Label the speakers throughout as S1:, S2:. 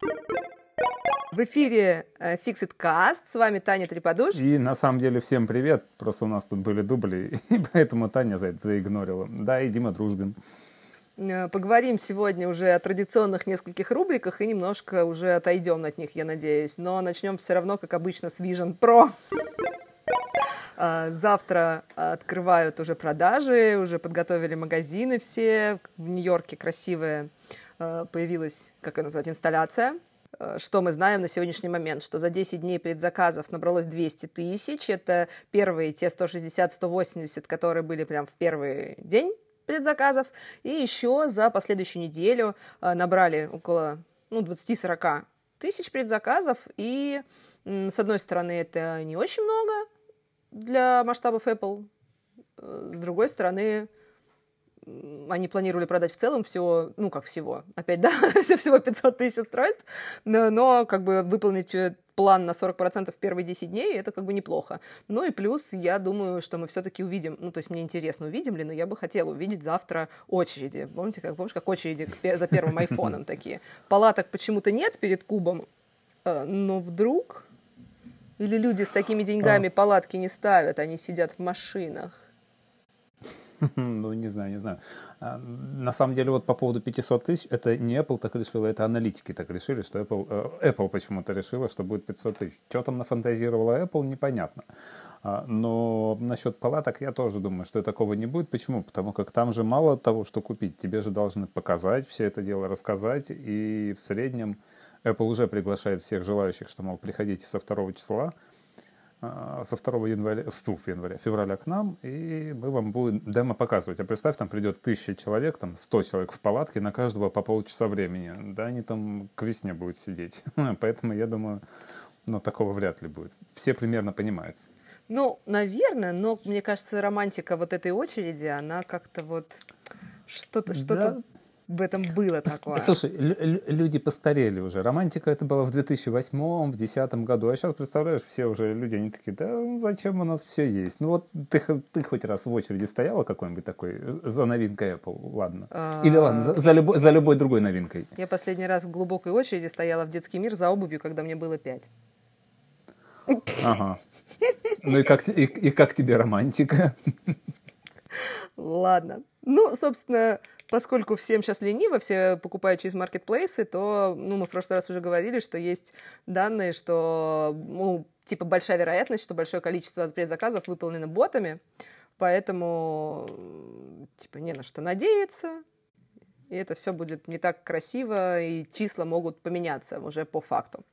S1: В эфире э, Fixit Cast, с вами Таня Треподуш.
S2: И на самом деле всем привет, просто у нас тут были дубли, и поэтому Таня за это заигнорила. Да, и Дима Дружбин.
S1: Э, поговорим сегодня уже о традиционных нескольких рубриках и немножко уже отойдем от них, я надеюсь. Но начнем все равно, как обычно, с Vision Pro. Э, завтра открывают уже продажи, уже подготовили магазины все. В Нью-Йорке красивая появилась, как ее назвать, инсталляция Э, что мы знаем на сегодняшний момент, что за 10 дней предзаказов набралось 200 тысяч. Это первые те 160-180, которые были прям в первый день предзаказов. И еще за последующую неделю э, набрали около ну, 20-40 тысяч предзаказов. И с одной стороны, это не очень много для масштабов Apple. Э, с другой стороны, они планировали продать в целом всего, ну как всего, опять, да, всего 500 тысяч устройств, но, но как бы выполнить э, план на 40% в первые 10 дней, это как бы неплохо. Ну и плюс, я думаю, что мы все-таки увидим, ну то есть мне интересно, увидим ли, но я бы хотела увидеть завтра очереди. Помните, как, помнишь, как очереди за первым айфоном такие? Палаток почему-то нет перед кубом, э, но вдруг... Или люди с такими деньгами а. палатки не ставят, они сидят в машинах.
S2: Ну, не знаю, не знаю. А, на самом деле, вот по поводу 500 тысяч, это не Apple так решила, это аналитики так решили, что Apple, э, Apple почему-то решила, что будет 500 тысяч. Что там нафантазировала Apple, непонятно. А, но насчет палаток я тоже думаю, что такого не будет. Почему? Потому как там же мало того, что купить. Тебе же должны показать все это дело, рассказать. И в среднем Apple уже приглашает всех желающих, что, мол, приходите со 2 числа. А, со 2 января, фу, января, февраля к нам, и мы вам будем демо показывать. А представь, там придет тысяча человек, там 100 человек в палатке, на каждого по полчаса времени. Да, они там к весне будут сидеть. Поэтому я думаю, ну, такого вряд ли будет. Все примерно понимают.
S1: Ну, наверное, но мне кажется, романтика вот этой очереди, она как-то вот что-то, что-то в этом было такое.
S2: Слушай, люди постарели уже. Романтика это было в 2008 в 2010 году. А сейчас, представляешь, все уже люди, они такие, да зачем у нас все есть? Ну вот ты, ты хоть раз в очереди стояла какой-нибудь такой за новинкой Apple? Ладно. А... Или ладно, за, за, любой, за любой другой новинкой.
S1: Я последний раз в глубокой очереди стояла в детский мир за обувью, когда мне было пять.
S2: Ага. Ну и как, и, и как тебе романтика?
S1: Ладно. Ну, собственно, поскольку всем сейчас лениво, все покупают через маркетплейсы, то, ну, мы в прошлый раз уже говорили, что есть данные, что, ну, типа большая вероятность, что большое количество предзаказов выполнено ботами, поэтому, типа, не на что надеяться, и это все будет не так красиво, и числа могут поменяться уже по факту.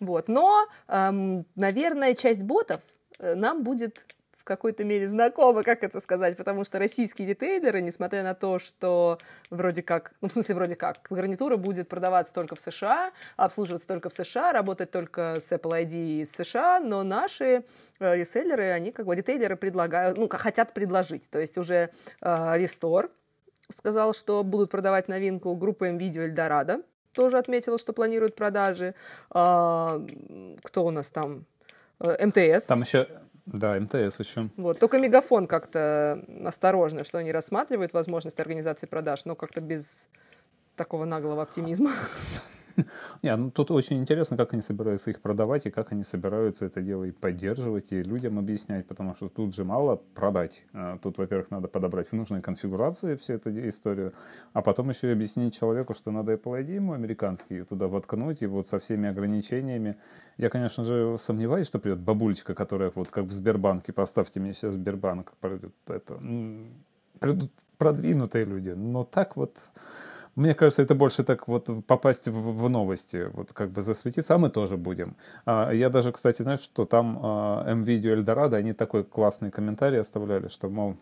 S1: Вот. Но, эм, наверное, часть ботов э, нам будет в какой-то мере знакомы, как это сказать, потому что российские ритейлеры, несмотря на то, что вроде как, ну, в смысле, вроде как, гарнитура будет продаваться только в США, обслуживаться только в США, работать только с Apple ID из США, но наши э, реселлеры, они как бы ритейлеры предлагают, ну, хотят предложить, то есть уже э, Restore сказал, что будут продавать новинку группы MVideo Eldorado, тоже отметила, что планирует продажи. А, кто у нас там? Э, МТС.
S2: Там еще да, МТС еще.
S1: Вот. Только Мегафон как-то осторожно, что они рассматривают возможность организации продаж, но как-то без такого наглого оптимизма.
S2: Не, ну тут очень интересно, как они собираются их продавать и как они собираются это дело и поддерживать, и людям объяснять, потому что тут же мало продать. А тут, во-первых, надо подобрать в нужной конфигурации всю эту историю, а потом еще и объяснить человеку, что надо Apple ID ему американский туда воткнуть, и вот со всеми ограничениями. Я, конечно же, сомневаюсь, что придет бабулечка, которая вот как в Сбербанке, поставьте мне сейчас Сбербанк, придет это, придут продвинутые люди, но так вот мне кажется, это больше так вот попасть в, в новости, вот как бы засветиться, а мы тоже будем. А, я даже, кстати, знаешь, что там а, MVideo Эльдорадо, они такой классный комментарий оставляли, что, мол,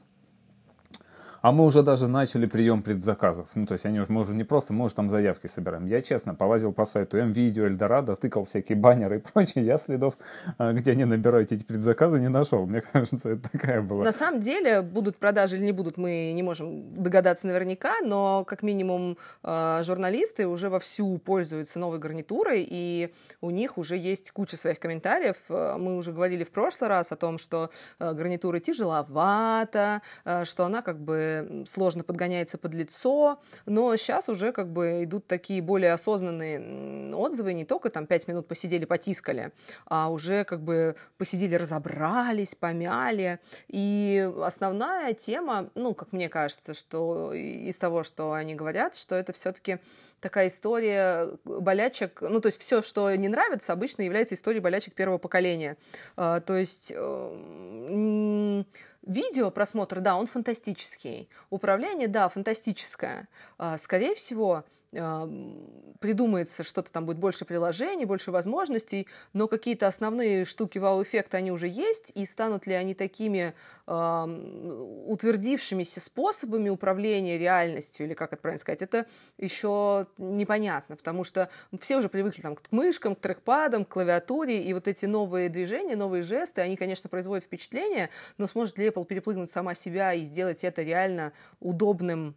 S2: а мы уже даже начали прием предзаказов. Ну, то есть они, мы уже не просто, мы уже там заявки собираем. Я, честно, полазил по сайту МВидео, Эльдорадо, тыкал всякие баннеры и прочее. Я следов, а, где они набирают эти предзаказы, не нашел. Мне кажется, это такая была.
S1: На самом деле, будут продажи или не будут, мы не можем догадаться наверняка, но как минимум а, журналисты уже вовсю пользуются новой гарнитурой, и у них уже есть куча своих комментариев. А, мы уже говорили в прошлый раз о том, что гарнитура тяжеловата, что она как бы сложно подгоняется под лицо, но сейчас уже как бы идут такие более осознанные отзывы, не только там пять минут посидели, потискали, а уже как бы посидели, разобрались, помяли. И основная тема, ну, как мне кажется, что из того, что они говорят, что это все-таки такая история болячек, ну, то есть все, что не нравится, обычно является историей болячек первого поколения. А, то есть э, видео просмотр, да, он фантастический. Управление, да, фантастическое. А, скорее всего, придумается что-то там будет больше приложений, больше возможностей, но какие-то основные штуки вау-эффекта они уже есть, и станут ли они такими э, утвердившимися способами управления реальностью, или как это правильно сказать, это еще непонятно, потому что все уже привыкли там, к мышкам, к трекпадам, к клавиатуре, и вот эти новые движения, новые жесты, они, конечно, производят впечатление, но сможет ли Apple переплыгнуть сама себя и сделать это реально удобным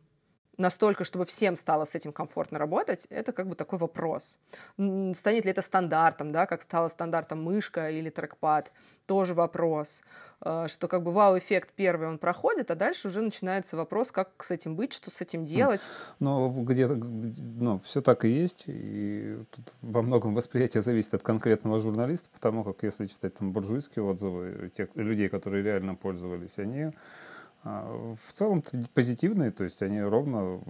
S1: настолько, чтобы всем стало с этим комфортно работать, это как бы такой вопрос. Станет ли это стандартом, да, как стало стандартом мышка или трекпад, тоже вопрос. А, что как бы вау-эффект первый он проходит, а дальше уже начинается вопрос, как с этим быть, что с этим делать.
S2: Но где-то, ну, все так и есть, и тут во многом восприятие зависит от конкретного журналиста, потому как если читать там буржуйские отзывы тех людей, которые реально пользовались, они в целом позитивные, то есть они ровно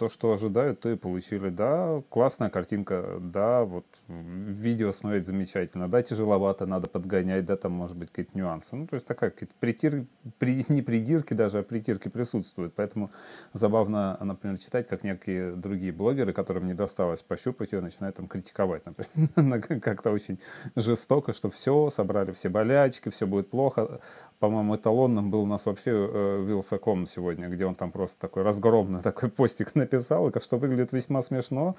S2: то, что ожидают, то и получили. Да, классная картинка, да, вот видео смотреть замечательно, да, тяжеловато, надо подгонять, да, там может быть какие-то нюансы. Ну, то есть такая какие-то притир, при, не придирки даже, а притирки присутствуют. Поэтому забавно, например, читать, как некие другие блогеры, которым не досталось пощупать ее, начинают там критиковать, например, как-то очень жестоко, что все, собрали все болячки, все будет плохо. По-моему, эталонным был у нас вообще э, Вилсаком сегодня, где он там просто такой разгромный такой постик написал, что выглядит весьма смешно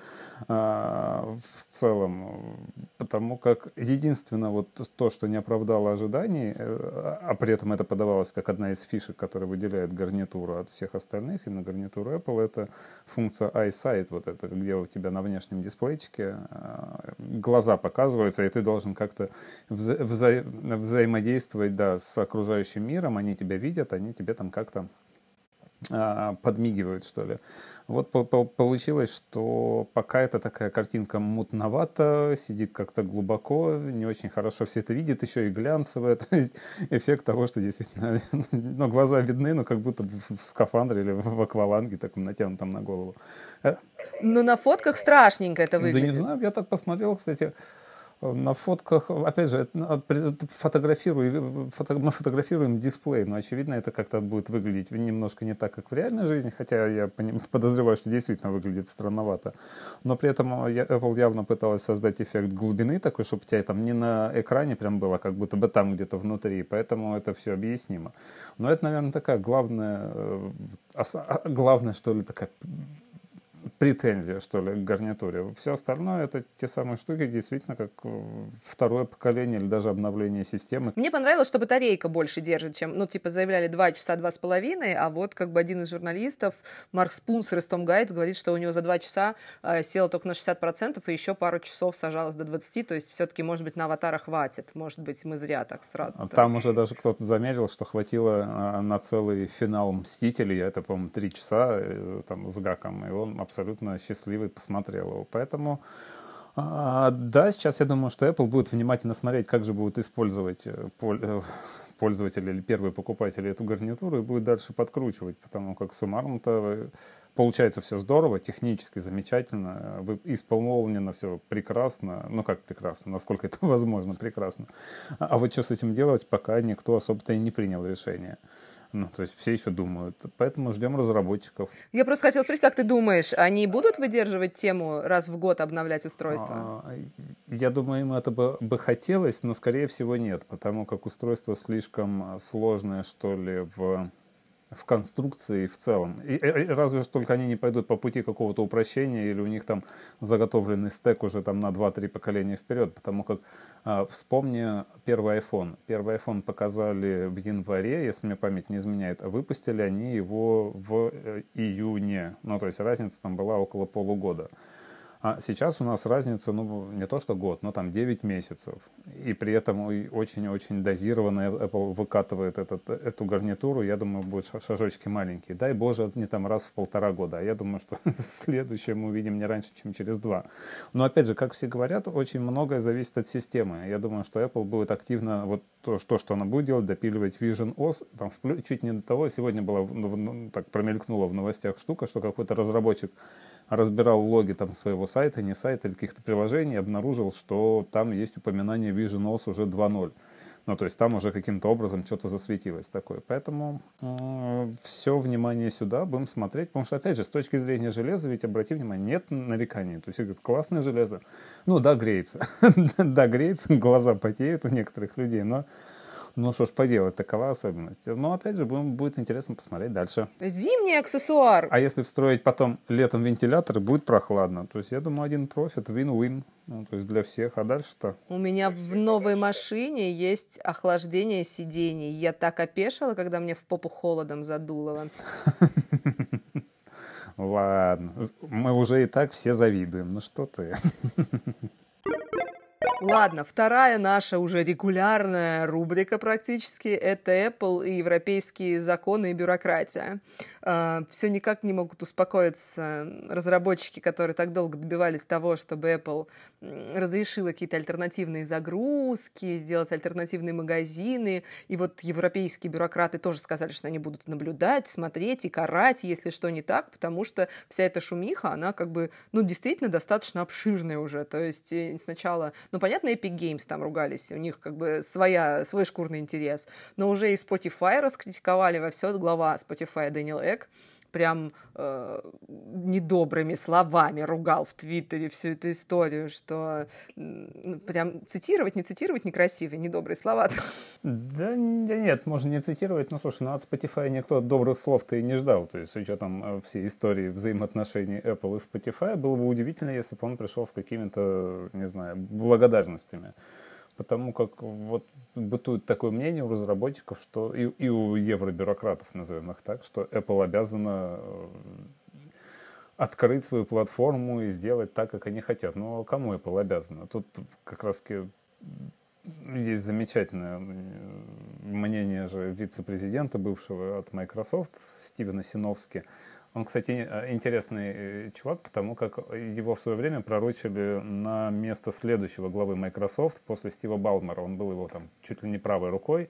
S2: а, в целом, потому как единственное вот то, что не оправдало ожиданий, э, а при этом это подавалось как одна из фишек, которая выделяет гарнитуру от всех остальных, именно гарнитуру Apple, это функция iSight, вот это, где у тебя на внешнем дисплейчике а, глаза показываются, и ты должен как-то вза вза взаимодействовать да, с окружающим миром, они тебя видят, они тебе там как-то подмигивают, что ли. Вот получилось, что пока это такая картинка мутновата, сидит как-то глубоко, не очень хорошо все это видит, еще и глянцевая, то есть эффект того, что действительно, ну, глаза видны, но как будто в скафандре или в акваланге таком натянутом на голову.
S1: Э, ну, на фотках страшненько это выглядит.
S2: Да не знаю, я так посмотрел, кстати, на фотках, опять же, фотографирую, фото, мы фотографируем дисплей, но очевидно это как-то будет выглядеть немножко не так, как в реальной жизни, хотя я подозреваю, что действительно выглядит странновато. Но при этом Apple явно пыталась создать эффект глубины такой, чтобы у тебя там не на экране прям было, как будто бы там где-то внутри, поэтому это все объяснимо. Но это, наверное, такая главная, э, а, главная, что ли, такая претензия, что ли, к гарнитуре. Все остальное это те самые штуки, действительно, как э, второе поколение или даже обновление системы.
S1: Мне понравилось, что батарейка больше держит, чем, ну, типа, заявляли 2 часа, два с половиной, а вот как бы один из журналистов, Марк Спунсер из Том Гайтс, говорит, что у него за 2 часа э, села только на 60%, и еще пару часов сажалась до 20, то есть все-таки, может быть, на аватара хватит, может быть, мы зря так сразу.
S2: Там уже даже кто-то замерил, что хватило э, на целый финал Мстителей, это, по-моему, 3 часа э, там с гаком, и он абсолютно счастливый посмотрел его. Поэтому а, да, сейчас я думаю, что Apple будет внимательно смотреть, как же будут использовать э, э, пользователи или первые покупатели эту гарнитуру и будет дальше подкручивать, потому как суммарно-то получается все здорово, технически замечательно, исполнено все прекрасно, ну как прекрасно, насколько это возможно прекрасно. А вот что с этим делать, пока никто особо-то и не принял решение. Ну, то есть все еще думают. Поэтому ждем разработчиков.
S1: Я просто хотела спросить, как ты думаешь, они будут выдерживать тему раз в год обновлять устройство? А,
S2: я думаю, им это бы, бы хотелось, но скорее всего нет, потому как устройство слишком сложное, что ли, в в конструкции в целом. И, и, разве что только они не пойдут по пути какого-то упрощения или у них там заготовленный стек уже там на 2-3 поколения вперед, потому как а, вспомни первый iPhone. Первый iPhone показали в январе, если мне память не изменяет, а выпустили они его в э, июне. Ну, то есть разница там была около полугода. А сейчас у нас разница, ну, не то что год, но там 9 месяцев. И при этом очень-очень дозированно Apple выкатывает этот, эту гарнитуру. Я думаю, будут шажочки маленькие. Дай боже, не там раз в полтора года. А я думаю, что следующее мы увидим не раньше, чем через два. Но опять же, как все говорят, очень многое зависит от системы. Я думаю, что Apple будет активно вот то, что, что она будет делать, допиливать Vision OS. Там чуть не до того, сегодня была, ну, так промелькнула в новостях штука, что какой-то разработчик разбирал логи там своего сайта, не сайта или каких-то приложений, обнаружил, что там есть упоминание Vision OS уже 2.0. Ну, то есть там уже каким-то образом что-то засветилось такое. Поэтому э, все внимание сюда будем смотреть. Потому что, опять же, с точки зрения железа, ведь, обрати внимание, нет нареканий. То есть, говорят, классное железо. Ну, да, греется. да, греется, глаза потеют у некоторых людей, но ну что ж поделать, такова особенность. Но опять же, будем, будет интересно посмотреть дальше.
S1: Зимний аксессуар.
S2: А если встроить потом летом вентиляторы, будет прохладно. То есть я думаю, один профит, win-win. Ну, то есть для всех. А дальше-то?
S1: У меня в новой машине есть охлаждение сидений. Я так опешила, когда мне в попу холодом задуло.
S2: Ладно, мы уже и так все завидуем. Ну что ты?
S1: Ладно, вторая наша уже регулярная рубрика практически – это Apple и европейские законы и бюрократия. А, все никак не могут успокоиться разработчики, которые так долго добивались того, чтобы Apple разрешила какие-то альтернативные загрузки, сделать альтернативные магазины. И вот европейские бюрократы тоже сказали, что они будут наблюдать, смотреть и карать, если что не так, потому что вся эта шумиха, она как бы, ну, действительно достаточно обширная уже. То есть э, сначала, ну, понятно, Epic Games там ругались, у них как бы своя, свой шкурный интерес, но уже и Spotify раскритиковали во все глава Spotify Дэниел человек прям э, недобрыми словами ругал в Твиттере всю эту историю, что э, прям цитировать, не цитировать некрасивые, недобрые слова.
S2: Да, нет, можно не цитировать, но слушай, ну от Spotify никто добрых слов-то и не ждал, то есть с учетом э, всей истории взаимоотношений Apple и Spotify, было бы удивительно, если бы он пришел с какими-то, не знаю, благодарностями потому как вот бытует такое мнение у разработчиков, что и, и у евробюрократов, назовем их так, что Apple обязана э, открыть свою платформу и сделать так, как они хотят. Но кому Apple обязана? Тут как раз есть замечательное мнение же вице-президента бывшего от Microsoft Стивена Синовски. Он, кстати, э, интересный э, чувак, потому как его в свое время пророчили на место следующего главы Microsoft после Стива Балмера. Он был его там чуть ли не правой рукой.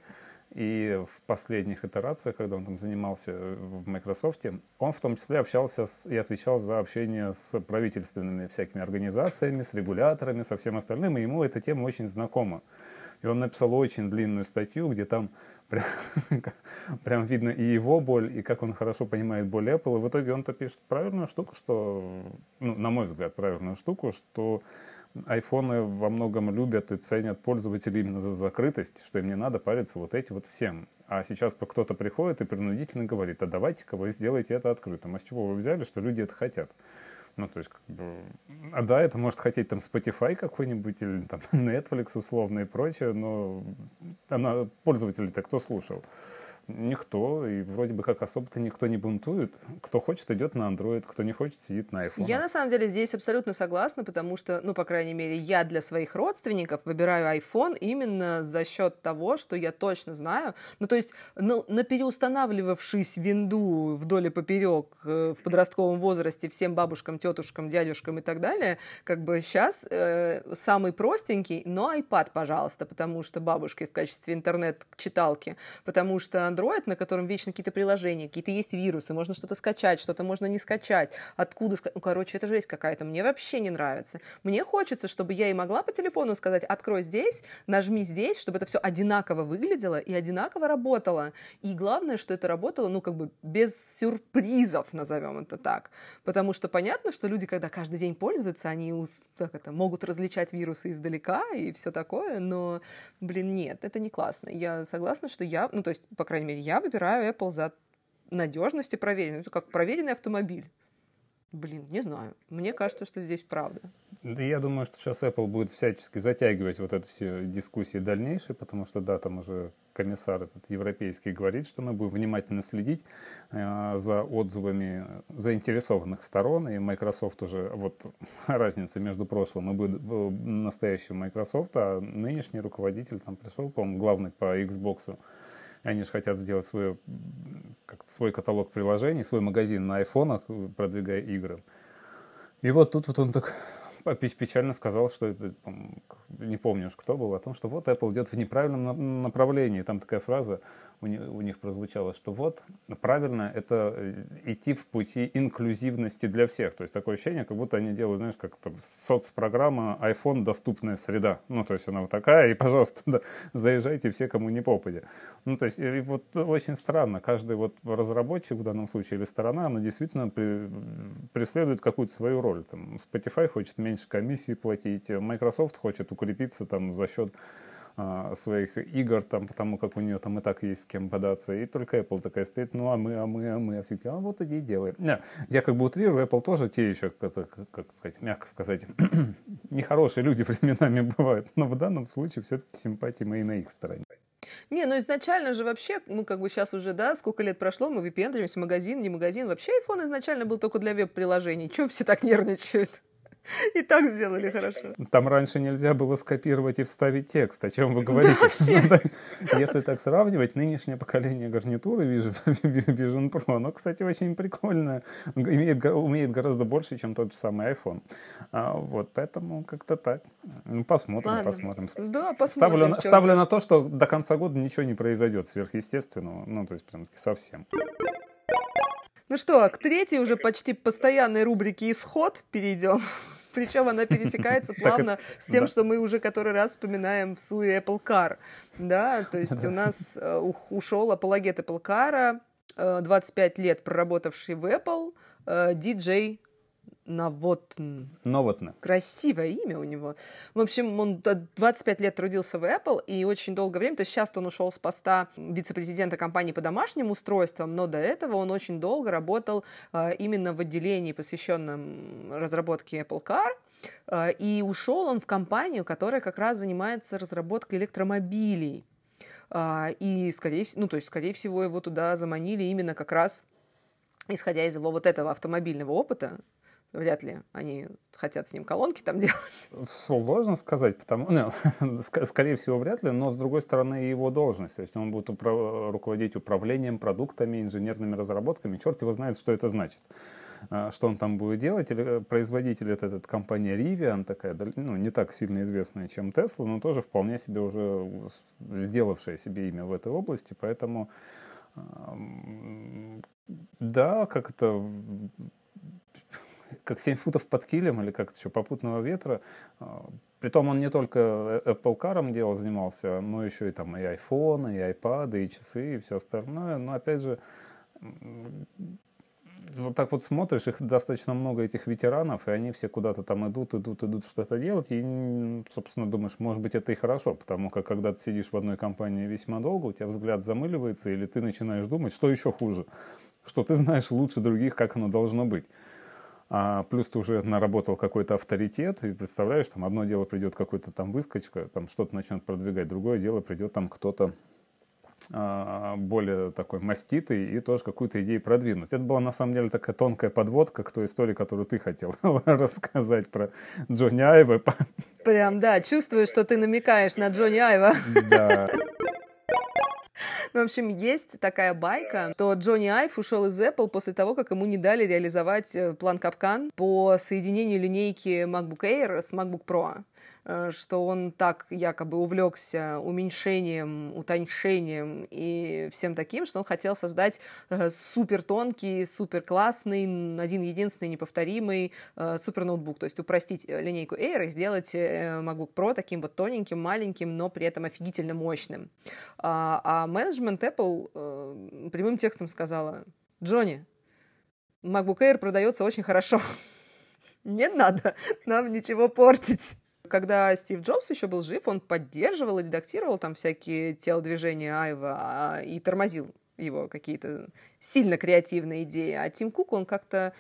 S2: И в последних итерациях, когда он там занимался в Microsoft, он в том числе общался с, и отвечал за общение с правительственными всякими организациями, с регуляторами, со всем остальным, и ему эта тема очень знакома. И он написал очень длинную статью, где там прям, прям видно и его боль, и как он хорошо понимает боль Apple. И в итоге он-то пишет правильную штуку, что, ну, на мой взгляд, правильную штуку, что айфоны во многом любят и ценят пользователей именно за закрытость, что им не надо париться вот этим вот всем. А сейчас кто-то приходит и принудительно говорит, а давайте-ка вы сделайте это открытым. А с чего вы взяли, что люди это хотят? Ну, то есть, как бы, а да, это может хотеть там Spotify какой-нибудь или там Netflix условно и прочее, но она, пользователей-то кто слушал? Никто, и вроде бы как особо-то никто не бунтует. Кто хочет, идет на Android, кто не хочет, сидит на iPhone.
S1: Я на самом деле здесь абсолютно согласна, потому что, ну, по крайней мере, я для своих родственников выбираю iPhone именно за счет того, что я точно знаю. Ну, то есть, ну, на переустанавливавшись винду вдоль и поперек э, в подростковом возрасте всем бабушкам, тетушкам, дядюшкам и так далее, как бы сейчас э, самый простенький, но iPad, пожалуйста, потому что бабушки в качестве интернет-читалки, потому что Android, на котором вечно какие-то приложения, какие-то есть вирусы, можно что-то скачать, что-то можно не скачать. Откуда? Ну, короче, это жесть какая-то. Мне вообще не нравится. Мне хочется, чтобы я и могла по телефону сказать, открой здесь, нажми здесь, чтобы это все одинаково выглядело и одинаково работало. И главное, что это работало, ну, как бы без сюрпризов, назовем это так. Потому что понятно, что люди, когда каждый день пользуются, они так это, могут различать вирусы издалека и все такое, но, блин, нет, это не классно. Я согласна, что я, ну, то есть, по крайней мере, я выбираю Apple за надежность и проверенность. Это как проверенный автомобиль. Блин, не знаю. Мне кажется, что здесь правда.
S2: Да я думаю, что сейчас Apple будет всячески затягивать вот это все дискуссии дальнейшие, потому что, да, там уже комиссар этот европейский говорит, что мы будем внимательно следить э, за отзывами заинтересованных сторон, и Microsoft уже, вот разница между прошлым и настоящим Microsoft, а нынешний руководитель там пришел, по-моему, главный по Xbox, они же хотят сделать свой, как свой каталог приложений, свой магазин на айфонах, продвигая игры. И вот тут вот он так печально сказал, что это, не помню уж кто был, о том, что вот Apple идет в неправильном направлении. Там такая фраза у них, прозвучала, что вот правильно это э, идти в пути инклюзивности для всех. То есть такое ощущение, как будто они делают, знаешь, как то соцпрограмма iPhone доступная среда. Ну, то есть она вот такая, и, пожалуйста, да, заезжайте все, кому не попадя. Ну, то есть и вот очень странно, каждый вот разработчик в данном случае или сторона, она действительно при, преследует какую-то свою роль. Там, Spotify хочет меньше комиссии платить, Microsoft хочет укрепиться там за счет а, своих игр, там, потому как у нее там и так есть с кем податься. И только Apple такая стоит, ну а мы, а мы, а мы, а все а вот иди делай. Не, я как бы утрирую, Apple тоже те еще, как, как, сказать, мягко сказать, нехорошие люди временами бывают. Но в данном случае все-таки симпатии мои на их стороне.
S1: Не, ну изначально же вообще, ну как бы сейчас уже, да, сколько лет прошло, мы выпендриваемся, магазин, не магазин. Вообще iPhone изначально был только для веб-приложений. Чего все так нервничают? И так сделали хорошо.
S2: Там раньше нельзя было скопировать и вставить текст. О чем вы говорите? Да, Если так сравнивать, нынешнее поколение гарнитуры Vision Pro, оно, кстати, очень прикольное. Имеет, умеет гораздо больше, чем тот же самый iPhone. А, вот, поэтому как-то так. Ну, посмотрим, Ладно. посмотрим.
S1: Да, посмотрим.
S2: Ставлю, ставлю на то, что до конца года ничего не произойдет сверхъестественного. Ну, то есть, прям совсем.
S1: Ну что, к третьей уже почти постоянной рубрике «Исход» перейдем. Причем она пересекается плавно с тем, что мы уже который раз вспоминаем в суе Apple Car. Да, то есть у нас э, ушел апологет Apple Car, 25 э, лет проработавший в Apple, э, Навотн.
S2: Новотна.
S1: Красивое имя у него. В общем, он 25 лет трудился в Apple и очень долгое время, то есть сейчас он ушел с поста вице-президента компании по домашним устройствам, но до этого он очень долго работал а, именно в отделении, посвященном разработке Apple Car. А, и ушел он в компанию, которая как раз занимается разработкой электромобилей. А, и, скорее, ну, то есть, скорее всего, его туда заманили именно как раз исходя из его вот этого автомобильного опыта, вряд ли они хотят с ним колонки там делать.
S2: Сложно сказать, потому ну, скорее всего, вряд ли, но с другой стороны его должность. То есть он будет управ... руководить управлением продуктами, инженерными разработками. Черт его знает, что это значит. А, что он там будет делать? Или э, производитель это этот компания Rivian, такая, ну, не так сильно известная, чем Tesla, но тоже вполне себе уже сделавшая себе имя в этой области, поэтому да, как это как 7 футов под килем или как еще попутного ветра. А, притом он не только Apple Car делал, занимался, но еще и там и iPhone, и iPad, и часы, и все остальное. Но опять же, вот так вот смотришь, их достаточно много этих ветеранов, и они все куда-то там идут, идут, идут что-то делать, и, собственно, думаешь, может быть, это и хорошо, потому как когда ты сидишь в одной компании весьма долго, у тебя взгляд замыливается, или ты начинаешь думать, что еще хуже, что ты знаешь лучше других, как оно должно быть. А плюс ты уже наработал какой-то авторитет, и представляешь, там одно дело придет какой-то там выскочка, там что-то начнет продвигать, другое дело придет там кто-то а, более такой маститый и тоже какую-то идею продвинуть. Это была на самом деле такая тонкая подводка к той истории, которую ты хотел рассказать про Джонни Айва.
S1: Прям, да, чувствую, что ты намекаешь на Джонни Айва.
S2: Да.
S1: Ну, в общем, есть такая байка, что Джонни Айв ушел из Apple после того, как ему не дали реализовать э, план Капкан по соединению линейки MacBook Air с MacBook Pro. Э, что он так якобы увлекся уменьшением, утоньшением и всем таким, что он хотел создать э, супер тонкий, супер классный, один единственный неповторимый э, супер ноутбук, то есть упростить линейку Air и сделать MacBook Pro таким вот тоненьким, маленьким, но при этом офигительно мощным. А, а менеджмент Apple прямым текстом сказала, Джонни, MacBook Air продается очень хорошо. Не надо нам ничего портить когда Стив Джобс еще был жив, он поддерживал и редактировал там всякие телодвижения Айва а, и тормозил его какие-то сильно креативные идеи. А Тим Кук, он как-то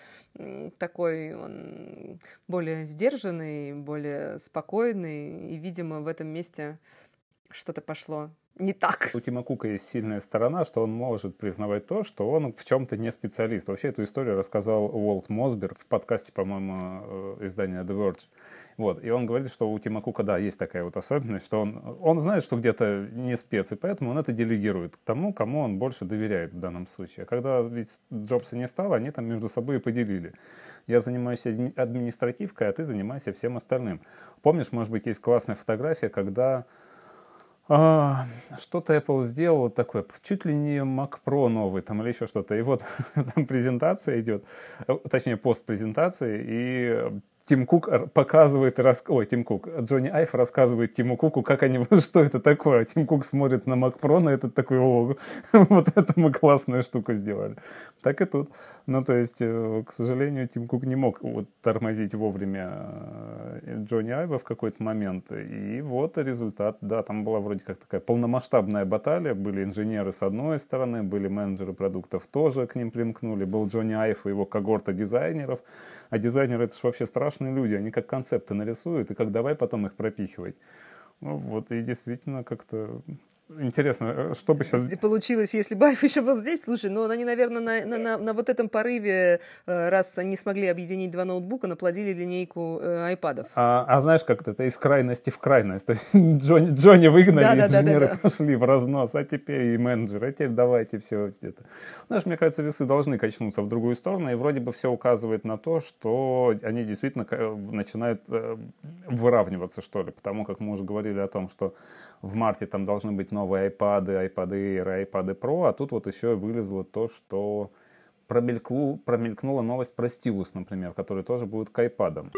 S1: такой, он более сдержанный, более спокойный, и, видимо, в этом месте что-то пошло не так.
S2: У Тима Кука есть сильная сторона, что он может признавать то, что он в чем-то не специалист. Вообще эту историю рассказал Уолт Мосбер в подкасте, по-моему, э, издания The Verge. Вот. И он говорит, что у Тима Кука, да, есть такая вот особенность, что он, он знает, что где-то не спец, и поэтому он это делегирует к тому, кому он больше доверяет в данном случае. А когда ведь Джобса не стало, они там между собой и поделили. Я занимаюсь административкой, а ты занимаешься всем остальным. Помнишь, может быть, есть классная фотография, когда а, что-то Apple сделал такое, чуть ли не Mac Pro новый там или еще что-то. И вот там презентация идет, э, точнее пост презентации, и Тим Кук показывает, рас... ой, Тим Кук, Джонни Айф рассказывает Тиму Куку, как они, что это такое. Тим Кук смотрит на Mac Pro, на этот такой, о, вот это мы классную штуку сделали. Так и тут. Ну, то есть, э, к сожалению, Тим Кук не мог вот тормозить вовремя э, Джонни Айва в какой-то момент. И вот результат, да, там была вроде как такая полномасштабная баталия. Были инженеры с одной стороны, были менеджеры продуктов тоже к ним примкнули. Был Джонни Айв и его когорта дизайнеров. А дизайнеры это же вообще страшно страшные люди, они как концепты нарисуют, и как давай потом их пропихивать. Ну, вот, и действительно как-то Интересно, э, что бы сейчас...
S1: Получилось, если Байф еще был здесь. Слушай, ну они, наверное, на, на, на, вот этом порыве, э, раз они смогли объединить два ноутбука, наплодили линейку э, айпадов.
S2: А, а знаешь, как это? Из крайности в крайность. То есть Джонни, Джонни выгнали, да, да, инженеры да, да, да. пошли в разнос, а теперь и менеджеры, а теперь давайте все это. Знаешь, мне кажется, весы должны качнуться в другую сторону, и вроде бы все указывает на то, что они действительно начинают выравниваться, что ли, потому как мы уже говорили о том, что в марте там должны быть новые iPad, iPad Air, iPad Pro, а тут вот еще вылезло то, что промелькну, промелькнула новость про стилус, например, который тоже будет к iPad.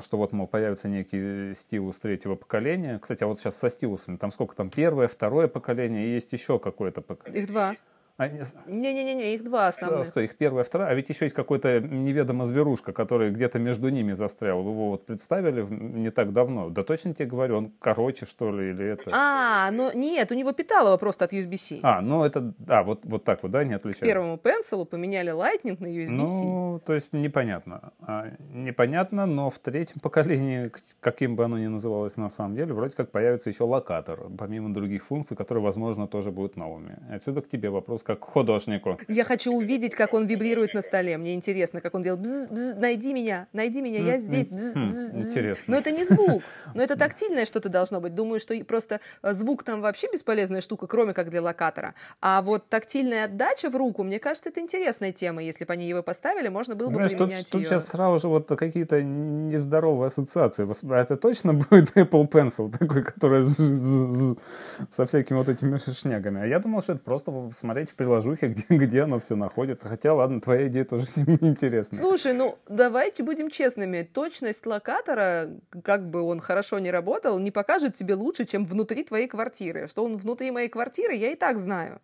S2: Что вот, мол, появится некий стилус третьего поколения. Кстати, а вот сейчас со стилусами, там сколько там, первое, второе поколение, и есть еще какое-то поколение.
S1: Их два. Не-не-не, их два основных.
S2: Что, их первая, вторая. А ведь еще есть какой-то неведомо зверушка, который где-то между ними застрял. Вы его вот представили не так давно. Да точно тебе говорю, он короче, что ли, или это?
S1: А, ну нет, у него питалово просто от USB-C.
S2: А, ну это, да, вот, вот так вот, да, не отличается.
S1: Первому Pencil поменяли Lightning на USB-C.
S2: Ну, то есть непонятно. А, непонятно, но в третьем поколении, каким бы оно ни называлось на самом деле, вроде как появится еще локатор, помимо других функций, которые, возможно, тоже будут новыми. Отсюда к тебе вопрос, как художнику.
S1: Я хочу увидеть, как он вибрирует на столе. Мне интересно, как он делает. Бз, бз, найди меня, найди меня, я здесь. Бз,
S2: бз. Интересно.
S1: Но это не звук, но это тактильное что-то должно быть. Думаю, что просто э, звук там вообще бесполезная штука, кроме как для локатора. А вот тактильная отдача в руку, мне кажется, это интересная тема. Если бы они его поставили, можно было бы Знаешь, применять
S2: тут, ее. Тут сейчас сразу же вот какие-то нездоровые ассоциации. Это точно будет Apple Pencil такой, который со всякими вот этими шнягами. А я думал, что это просто смотреть в приложухе, где, где оно все находится. Хотя, ладно, твоя идея тоже интересная.
S1: Слушай, ну давайте будем честными. Точность локатора, как бы он хорошо не работал, не покажет тебе лучше, чем внутри твоей квартиры. Что он внутри моей квартиры, я и так знаю.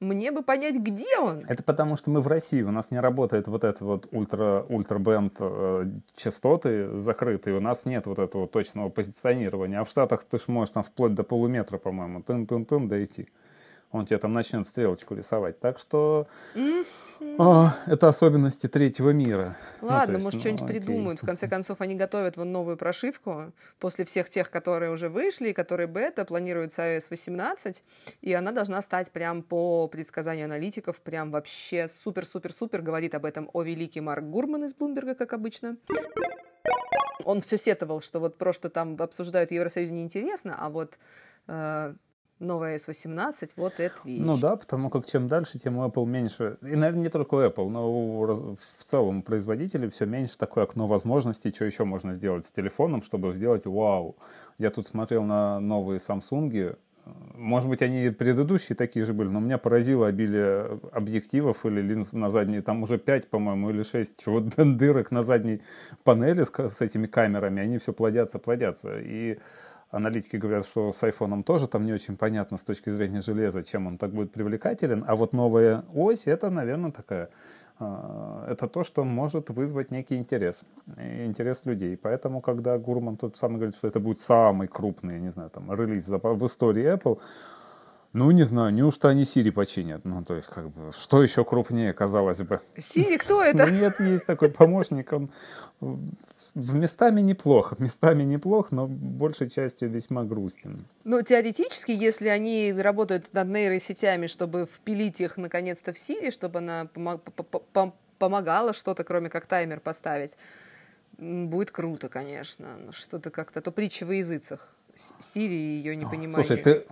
S1: Мне бы понять, где он.
S2: Это потому, что мы в России, у нас не работает вот это вот ультра, ультрабенд э, частоты закрытые, у нас нет вот этого точного позиционирования. А в Штатах ты ж можешь там вплоть до полуметра, по-моему, тын-тын-тын дойти он тебе там начнет стрелочку рисовать. Так что о, это особенности третьего мира.
S1: Ну, Ладно, ну, может, ну, что-нибудь окей. придумают. В конце концов, они готовят вон новую прошивку после всех тех, которые уже вышли, которые бета, планируется iOS 18, и она должна стать прям по предсказанию аналитиков, прям вообще супер-супер-супер, говорит об этом о великий Марк Гурман из Блумберга, как обычно. Он все сетовал, что вот просто там обсуждают в Евросоюзе неинтересно, а вот э, новая S18, вот это вещь.
S2: Ну да, потому как чем дальше, тем у Apple меньше, и, наверное, не только у Apple, но у, в целом у производителей все меньше такое окно возможностей, что еще можно сделать с телефоном, чтобы сделать вау. Я тут смотрел на новые Samsung, может быть, они предыдущие такие же были, но меня поразило обилие объективов или линз на задней, там уже 5, по-моему, или 6 чего дырок на задней панели с, с этими камерами, они все плодятся, плодятся. И аналитики говорят, что с айфоном тоже там не очень понятно с точки зрения железа, чем он так будет привлекателен. А вот новая ось, это, наверное, такая, а, это то, что может вызвать некий интерес, интерес людей. Поэтому, когда Гурман тот самый говорит, что это будет самый крупный, не знаю, там, релиз в истории Apple, Ну, не знаю, неужто они Сири починят? Ну, то есть, как бы, что еще крупнее, казалось бы.
S1: Сири, кто это?
S2: Ну, нет, есть такой помощник, он местами неплохо, местами неплохо, но большей частью весьма грустен.
S1: Ну, теоретически, если они работают над нейросетями, чтобы впилить их наконец-то в Сири, чтобы она помогала что-то, кроме как таймер поставить, будет круто, конечно. Что-то как-то, то притча во языцах. Сири ее не понимает.
S2: Слушай, ты,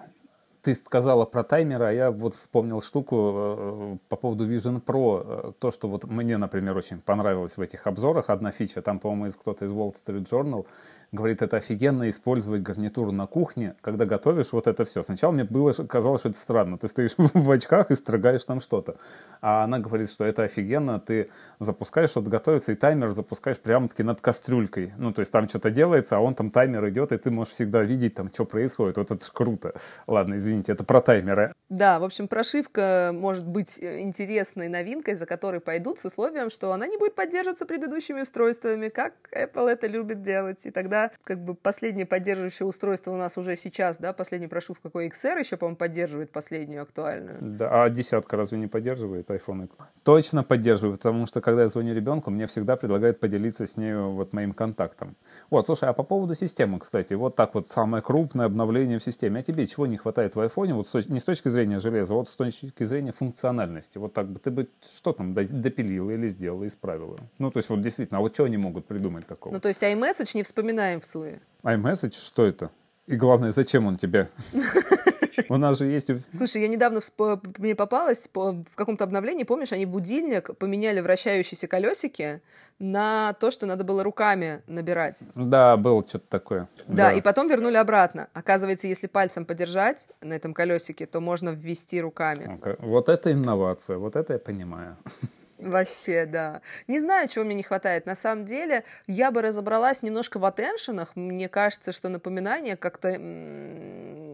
S2: ты сказала про таймер, а я вот вспомнил штуку э, по поводу Vision Pro. Э, то, что вот мне, например, очень понравилось в этих обзорах, одна фича, там, по-моему, из кто-то из Wall Street Journal говорит, это офигенно использовать гарнитуру на кухне, когда готовишь вот это все. Сначала мне было, казалось, что это странно. Ты стоишь в очках и строгаешь там что-то. А она говорит, что это офигенно, ты запускаешь, что-то готовится, и таймер запускаешь прямо-таки над кастрюлькой. Ну, то есть там что-то делается, а он там таймер идет, и ты можешь всегда видеть там, что происходит. Вот это ж круто. Ладно, извини извините, это про таймеры.
S1: Да, в общем, прошивка может быть э, интересной новинкой, за которой пойдут с условием, что она не будет поддерживаться предыдущими устройствами, как Apple это любит делать. И тогда как бы последнее поддерживающее устройство у нас уже сейчас, да, последний прошивка какой XR еще, по-моему, поддерживает последнюю актуальную.
S2: Да, а десятка разве не поддерживает iPhone? Точно поддерживает, потому что когда я звоню ребенку, мне всегда предлагают поделиться с ней вот моим контактом. Вот, слушай, а по поводу системы, кстати, вот так вот самое крупное обновление в системе. А тебе чего не хватает в айфоне, вот не с точки зрения железа, а вот с точки зрения функциональности. Вот так бы ты бы что там допилил или сделал, исправил. Ну, то есть вот действительно, а вот что они могут придумать такого?
S1: Ну, то есть iMessage не вспоминаем в СУЕ.
S2: iMessage, что это? И главное, зачем он тебе? У нас же есть...
S1: Слушай, я недавно всп... мне попалось в каком-то обновлении, помнишь, они будильник поменяли вращающиеся колесики на то, что надо было руками набирать.
S2: Да, было что-то такое.
S1: Да, да, и потом вернули обратно. Оказывается, если пальцем подержать на этом колесике, то можно ввести руками.
S2: Вот это инновация, вот это я понимаю.
S1: Вообще, да. Не знаю, чего мне не хватает. На самом деле, я бы разобралась немножко в атеншенах. Мне кажется, что напоминания как-то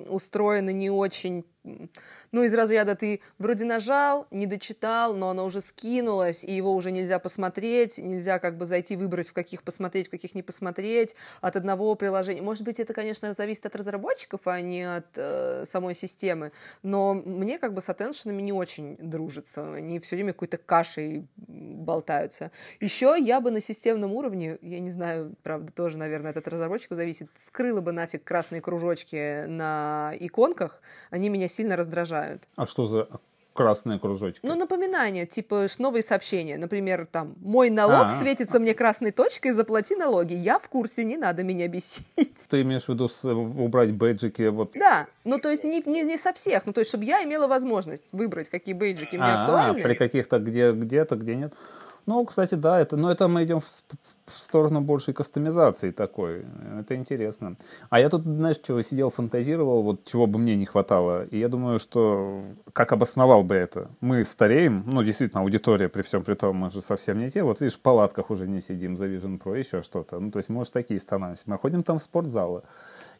S1: устроены не очень ну, из разряда ты вроде нажал, не дочитал, но оно уже скинулось, и его уже нельзя посмотреть, нельзя как бы зайти выбрать, в каких посмотреть, в каких не посмотреть, от одного приложения. Может быть, это, конечно, зависит от разработчиков, а не от э, самой системы, но мне как бы с атtentionами не очень дружится, они все время какой-то кашей болтаются. Еще я бы на системном уровне, я не знаю, правда, тоже, наверное, от разработчика зависит, скрыла бы нафиг красные кружочки на иконках, они меня сильно раздражают.
S2: А что за красные кружочки?
S1: Ну, напоминания, типа новые сообщения. Например, там, мой налог А-а-а. светится мне красной точкой, заплати налоги. Я в курсе, не надо меня бесить.
S2: Ты имеешь в виду с, убрать бейджики? Вот.
S1: Да, ну то есть не, не, не со всех, ну то есть чтобы я имела возможность выбрать, какие бейджики мне А-а-а, актуальны.
S2: При каких-то где, где-то, где нет. Ну, кстати, да, это, но это мы идем в, в сторону большей кастомизации такой. Это интересно. А я тут, знаешь, чего сидел, фантазировал, вот чего бы мне не хватало. И я думаю, что как обосновал бы это? Мы стареем, ну, действительно, аудитория при всем при том, мы же совсем не те. Вот видишь, в палатках уже не сидим за Vision Pro, еще что-то. Ну, то есть, может, такие становимся. Мы ходим там в спортзалы.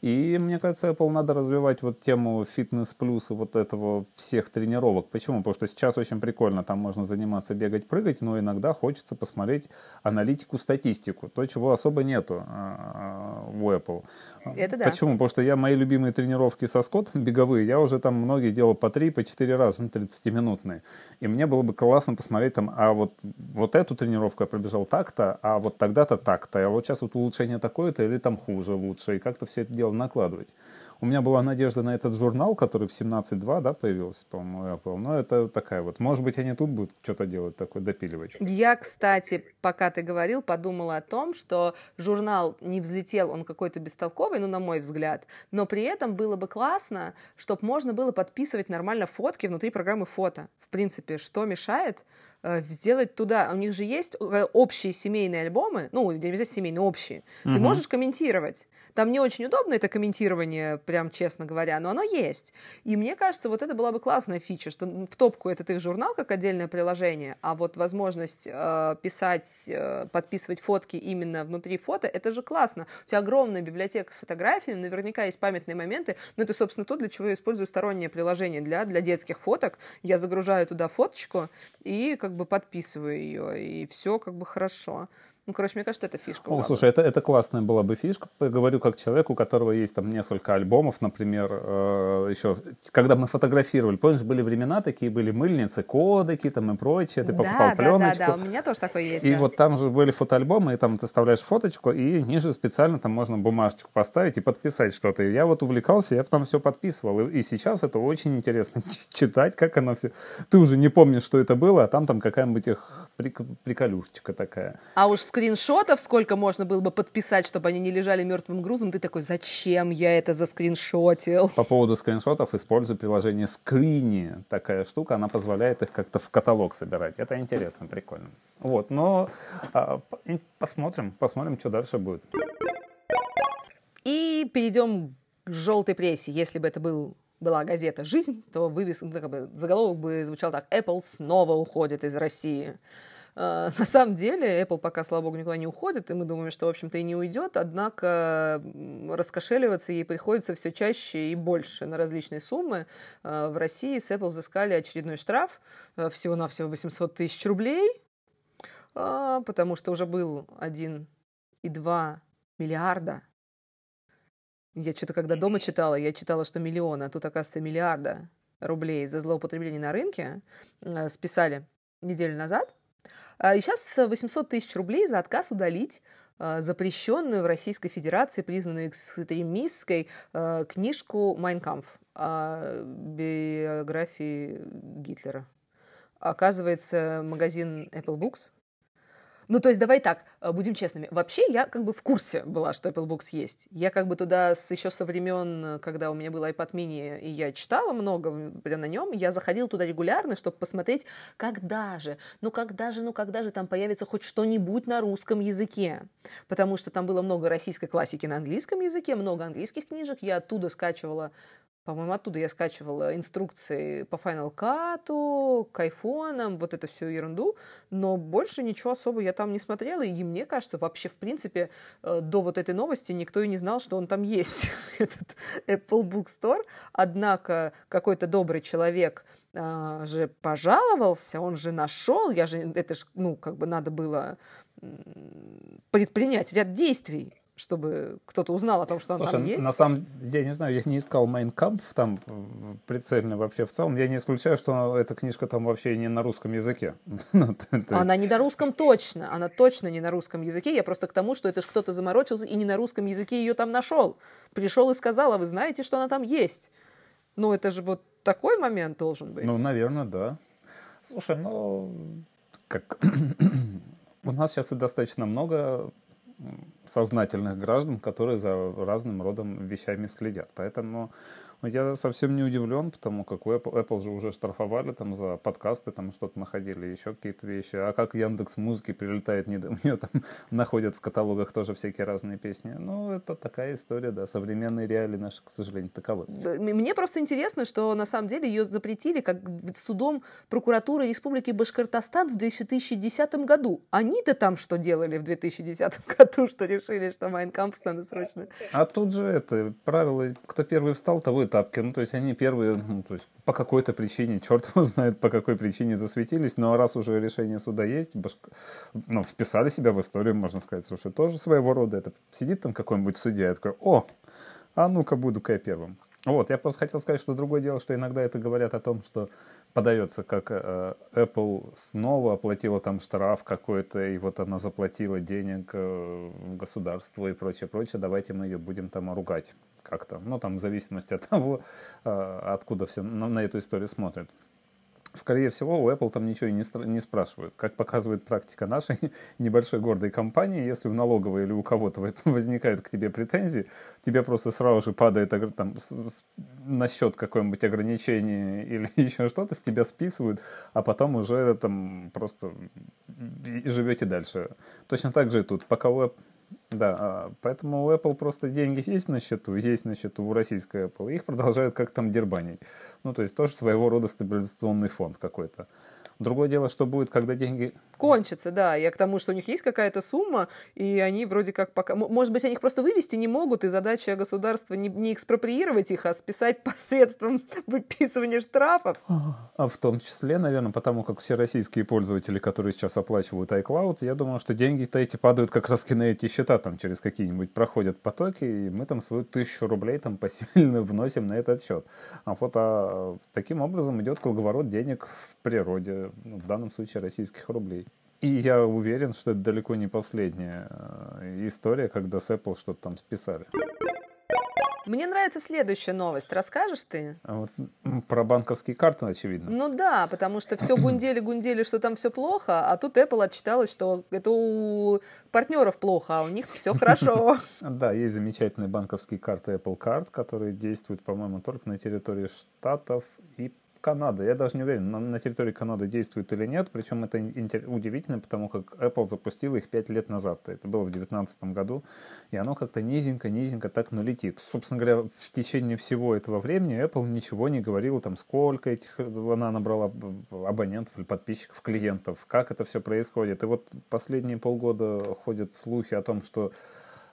S2: И мне кажется, Apple надо развивать вот тему фитнес плюс и вот этого всех тренировок. Почему? Потому что сейчас очень прикольно, там можно заниматься, бегать, прыгать, но иногда хочется посмотреть аналитику, статистику, то, чего особо нету а, а, у Apple.
S1: Это да.
S2: Почему? Потому что я мои любимые тренировки со Скоттом беговые, я уже там многие делал по 3, по 4 раза, ну, 30-минутные. И мне было бы классно посмотреть там, а вот, вот эту тренировку я пробежал так-то, а вот тогда-то так-то, а вот сейчас вот улучшение такое-то или там хуже, лучше, и как-то все это дело накладывать. У меня была надежда на этот журнал, который в 17.2, да, появился, по-моему, Apple. Но это такая вот. Может быть, они тут будут что-то делать такое, допиливать.
S1: Я, кстати, пока ты говорил, подумала о том, что журнал не взлетел, он какой-то бестолковый, ну, на мой взгляд. Но при этом было бы классно, чтобы можно было подписывать нормально фотки внутри программы фото. В принципе, что мешает? Э, сделать туда, у них же есть э, общие семейные альбомы, ну, не обязательно семейные, общие, угу. ты можешь комментировать. Там не очень удобно это комментирование, прям честно говоря, но оно есть. И мне кажется, вот это была бы классная фича, что в топку этот их журнал как отдельное приложение, а вот возможность э, писать, э, подписывать фотки именно внутри фото, это же классно. У тебя огромная библиотека с фотографиями, наверняка есть памятные моменты, но это, собственно, то, для чего я использую стороннее приложение для, для детских фоток. Я загружаю туда фоточку и как бы подписываю ее, и все как бы хорошо. Ну, короче, мне кажется, это фишка.
S2: О, слушай, это, это классная была бы фишка. Говорю как человек, у которого есть там несколько альбомов, например, э, еще, когда мы фотографировали, помнишь, были времена такие, были мыльницы, кодеки там и прочее, ты
S1: да,
S2: покупал
S1: да,
S2: пленочку.
S1: Да, да, у меня тоже такое есть.
S2: И
S1: да.
S2: вот там же были фотоальбомы, и там ты вставляешь фоточку, и ниже специально там можно бумажечку поставить и подписать что-то. И я вот увлекался, я там все подписывал. И, и сейчас это очень интересно читать, как оно все... Ты уже не помнишь, что это было, а там там какая-нибудь их приколюшечка такая.
S1: А уж скриншотов сколько можно было бы подписать, чтобы они не лежали мертвым грузом, ты такой, зачем я это заскриншотил?
S2: По поводу скриншотов использую приложение Screeny. Такая штука, она позволяет их как-то в каталог собирать. Это интересно, прикольно. Вот, но а, посмотрим, посмотрим, что дальше будет.
S1: И перейдем к желтой прессе. Если бы это был была газета «Жизнь», то вывес, ну, как бы, заголовок бы звучал так «Apple снова уходит из России». Uh, на самом деле Apple пока, слава богу, никуда не уходит, и мы думаем, что, в общем-то, и не уйдет, однако раскошеливаться ей приходится все чаще и больше на различные суммы. Uh, в России с Apple взыскали очередной штраф, uh, всего-навсего 800 тысяч рублей, потому что уже был 1,2 миллиарда я что-то когда дома читала, я читала, что миллиона, а тут, оказывается, миллиарда рублей за злоупотребление на рынке э, списали неделю назад. А, и сейчас 800 тысяч рублей за отказ удалить э, запрещенную в Российской Федерации, признанную экстремистской, э, книжку «Майнкамф» о биографии Гитлера. Оказывается, магазин Apple Books ну, то есть, давай так, э, будем честными. Вообще, я как бы в курсе была, что Apple Books есть. Я как бы туда с, еще со времен, когда у меня был iPad mini, и я читала много прям на нем, я заходила туда регулярно, чтобы посмотреть, когда же, ну когда же, ну когда же там появится хоть что-нибудь на русском языке. Потому что там было много российской классики на английском языке, много английских книжек. Я оттуда скачивала по-моему, оттуда я скачивала инструкции по Final Cut, к айфонам, вот эту всю ерунду, но больше ничего особо я там не смотрела, и мне кажется, вообще, в принципе, э, до вот этой новости никто и не знал, что он там есть, этот Apple Bookstore. Однако какой-то добрый человек а, же пожаловался, он же нашел, я же, это ж, ну, как бы надо было предпринять ряд действий чтобы кто-то узнал о том, что он
S2: Слушай,
S1: там есть?
S2: на самом деле, я не знаю, я не искал Майнкамп там прицельно вообще в целом. Я не исключаю, что эта книжка там вообще не на русском языке.
S1: ну. Она не на русском точно. Она точно не на русском языке. Я просто к тому, что это ж кто-то заморочился и не на русском языке ее там нашел. Пришел и сказал, а вы знаете, что она там есть? Ну, это же вот такой момент должен быть.
S2: Ну, наверное, да. Слушай, ну, как... У нас сейчас и достаточно много сознательных граждан, которые за разным родом вещами следят. Поэтому я совсем не удивлен, потому как у Apple, Apple же уже штрафовали там за подкасты, там что-то находили, еще какие-то вещи. А как Яндекс Музыки прилетает, не, у нее там находят в каталогах тоже всякие разные песни. Ну, это такая история, да, современные реалии наши, к сожалению, таковы.
S1: Мне просто интересно, что на самом деле ее запретили как судом прокуратуры Республики Башкортостан в 2010 году. Они-то там что делали в 2010 году, что решили, что Майнкамп надо срочно?
S2: А тут же это правило, кто первый встал, того и тапки. Ну, то есть они первые, ну, то есть по какой-то причине, черт его знает, по какой причине засветились, но раз уже решение суда есть, башк... ну, вписали себя в историю, можно сказать, слушай, тоже своего рода это. Сидит там какой-нибудь судья и такой, о, а ну-ка буду-ка я первым. Вот, я просто хотел сказать, что другое дело, что иногда это говорят о том, что подается, как э, Apple снова оплатила там штраф какой-то, и вот она заплатила денег э, в государство и прочее, прочее, давайте мы ее будем там ругать как-то. Ну, там, в зависимости от того, э, откуда все на, на эту историю смотрят скорее всего, у Apple там ничего и не, не спрашивают. Как показывает практика нашей небольшой гордой компании, если в налоговой или у кого-то возникают к тебе претензии, тебе просто сразу же падает там, на счет какое-нибудь ограничение или еще что-то, с тебя списывают, а потом уже там просто живете дальше. Точно так же и тут. Пока у Да, а, поэтому у Apple просто деньги есть на счету, есть на счету у российской Apple, и их продолжают как там дербанить. Ну, то есть тоже своего рода стабилизационный фонд какой-то. Другое дело, что будет, когда деньги...
S1: Кончатся, да. Я к тому, что у них есть какая-то сумма, и они вроде как пока... Может быть, они их просто вывести не могут, и задача государства не, не экспроприировать их, а списать посредством выписывания штрафов.
S2: А в том числе, наверное, потому как все российские пользователи, которые сейчас оплачивают iCloud, я думаю, что деньги-то эти падают как раз на эти счета, там через какие-нибудь проходят потоки, и мы там свою тысячу рублей там посильно вносим на этот счет. А вот а, таким образом идет круговорот денег в природе ну, в данном случае российских рублей. И я уверен, что это далеко не последняя э, история, когда с Apple что-то там списали.
S1: Мне нравится следующая новость. Расскажешь ты?
S2: А вот про банковские карты, очевидно.
S1: Ну да, потому что все гундели-гундели, что там все плохо, а тут Apple отчиталась, что это у партнеров плохо, а у них все хорошо.
S2: Да, есть замечательные банковские карты Apple Card, которые действуют, по-моему, только на территории Штатов и Канады. Я даже не уверен, на, на территории Канады действует или нет. Причем это удивительно, потому как Apple запустил их 5 лет назад. Это было в 2019 году. И оно как-то низенько-низенько так ну летит. Собственно говоря, в течение всего этого времени Apple ничего не говорила, там, сколько этих она набрала абонентов или подписчиков, клиентов, как это все происходит. И вот последние полгода ходят слухи о том, что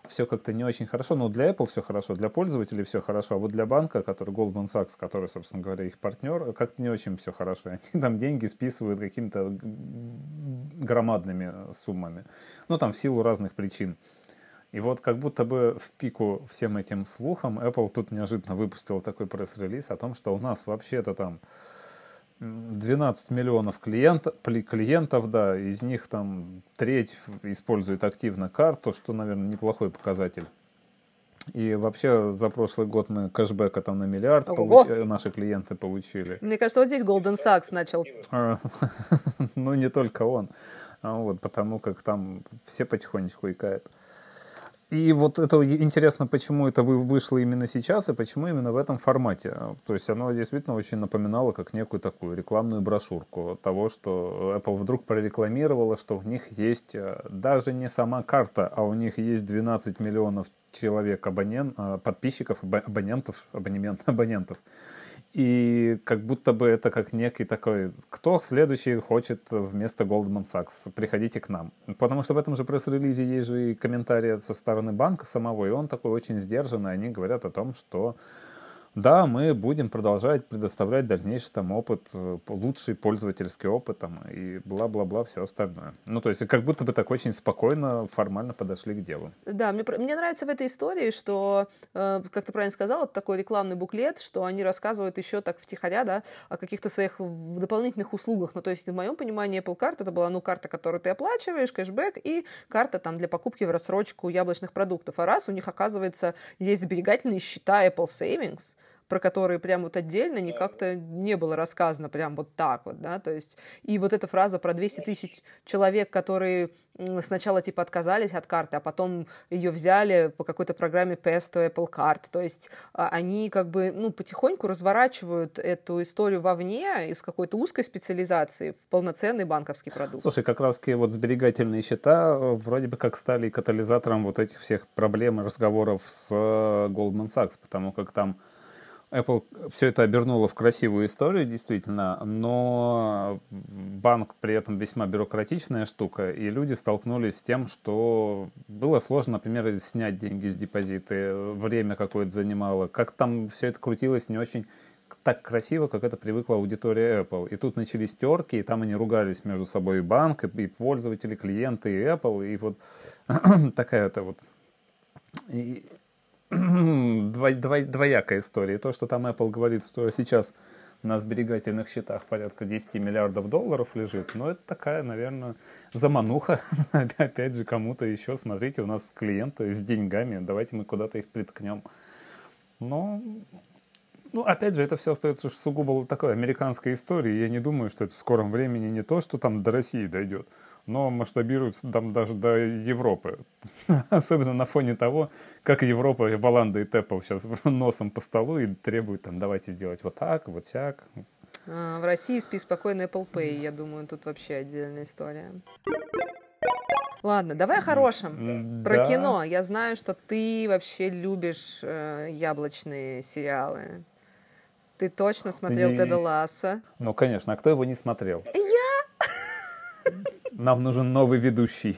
S2: все как-то не очень хорошо. Ну, для Apple все хорошо, для пользователей все хорошо, а вот для банка, который Goldman Sachs, который, собственно говоря, их партнер, как-то не очень все хорошо. Они там деньги списывают какими-то громадными суммами. Ну, там в силу разных причин. И вот как будто бы в пику всем этим слухам Apple тут неожиданно выпустил такой пресс-релиз о том, что у нас вообще-то там 12 миллионов клиентов, клиентов, да, из них там треть использует активно карту, что, наверное, неплохой показатель. И вообще за прошлый год мы кэшбэка там на миллиард получ... наши клиенты получили.
S1: Мне кажется, вот здесь Golden Sachs начал.
S2: А, ну, не только он. А вот, потому как там все потихонечку икают. И вот это интересно, почему это вышло именно сейчас и почему именно в этом формате. То есть оно действительно очень напоминало как некую такую рекламную брошюрку того, что Apple вдруг прорекламировала, что у них есть э, даже не сама карта, а у них есть 12 миллионов человек абонент, э, подписчиков, абонентов, абонемент, абонентов. И как будто бы это как некий такой, кто следующий хочет вместо Goldman Sachs, приходите к нам. Потому что в этом же пресс-релизе есть же и комментарии со стороны банка самого, и он такой очень сдержанный, они говорят о том, что да, мы будем продолжать предоставлять дальнейший там опыт, э, лучший пользовательский опыт там, и бла-бла-бла, все остальное. Ну, то есть как будто бы так очень спокойно, формально подошли к делу.
S1: Да, мне, мне нравится в этой истории, что, э, как ты правильно сказал, это такой рекламный буклет, что они рассказывают еще так втихаря, да, о каких-то своих дополнительных услугах. Ну, то есть в моем понимании Apple Card это была, ну, карта, которую ты оплачиваешь, кэшбэк, и карта там для покупки в рассрочку яблочных продуктов. А раз у них, оказывается, есть сберегательные счета Apple Savings, про которые прям вот отдельно не как-то не было рассказано прям вот так вот, да, то есть и вот эта фраза про 200 тысяч человек, которые сначала типа отказались от карты, а потом ее взяли по какой-то программе PS Apple Card, то есть а, они как бы, ну, потихоньку разворачивают эту историю вовне из какой-то узкой специализации в полноценный банковский продукт.
S2: Слушай, как раз вот сберегательные счета э, вроде бы как стали катализатором вот этих всех проблем и разговоров с э, Goldman Sachs, потому как там Apple все это обернуло в красивую историю, действительно, но банк при этом весьма бюрократичная штука, и люди столкнулись с тем, что было сложно, например, снять деньги с депозиты, время какое-то занимало, как там все это крутилось не очень так красиво, как это привыкла аудитория Apple. И тут начались терки, и там они ругались между собой и банк, и пользователи, клиенты, и Apple, и вот такая-то вот... И, дво, дво, двоякая история. То, что там Apple говорит, что сейчас на сберегательных счетах порядка 10 миллиардов долларов лежит, но это такая, наверное, замануха. Опять же, кому-то еще, смотрите, у нас клиенты с деньгами, давайте мы куда-то их приткнем. Но ну, опять же, это все остается сугубо такой американской историей. Я не думаю, что это в скором времени не то, что там до России дойдет, но масштабируется там даже до Европы. Особенно на фоне того, как Европа, Баланда и Apple сейчас носом по столу и требуют там, давайте сделать вот так, вот сяк.
S1: А, в России спи спокойно Apple Pay, я думаю, тут вообще отдельная история. Ладно, давай о хорошем. Про да. кино. Я знаю, что ты вообще любишь э, яблочные сериалы. Ты точно смотрел И... Теда Ласса?
S2: Ну, конечно. А кто его не смотрел?
S1: Я!
S2: Нам нужен новый ведущий.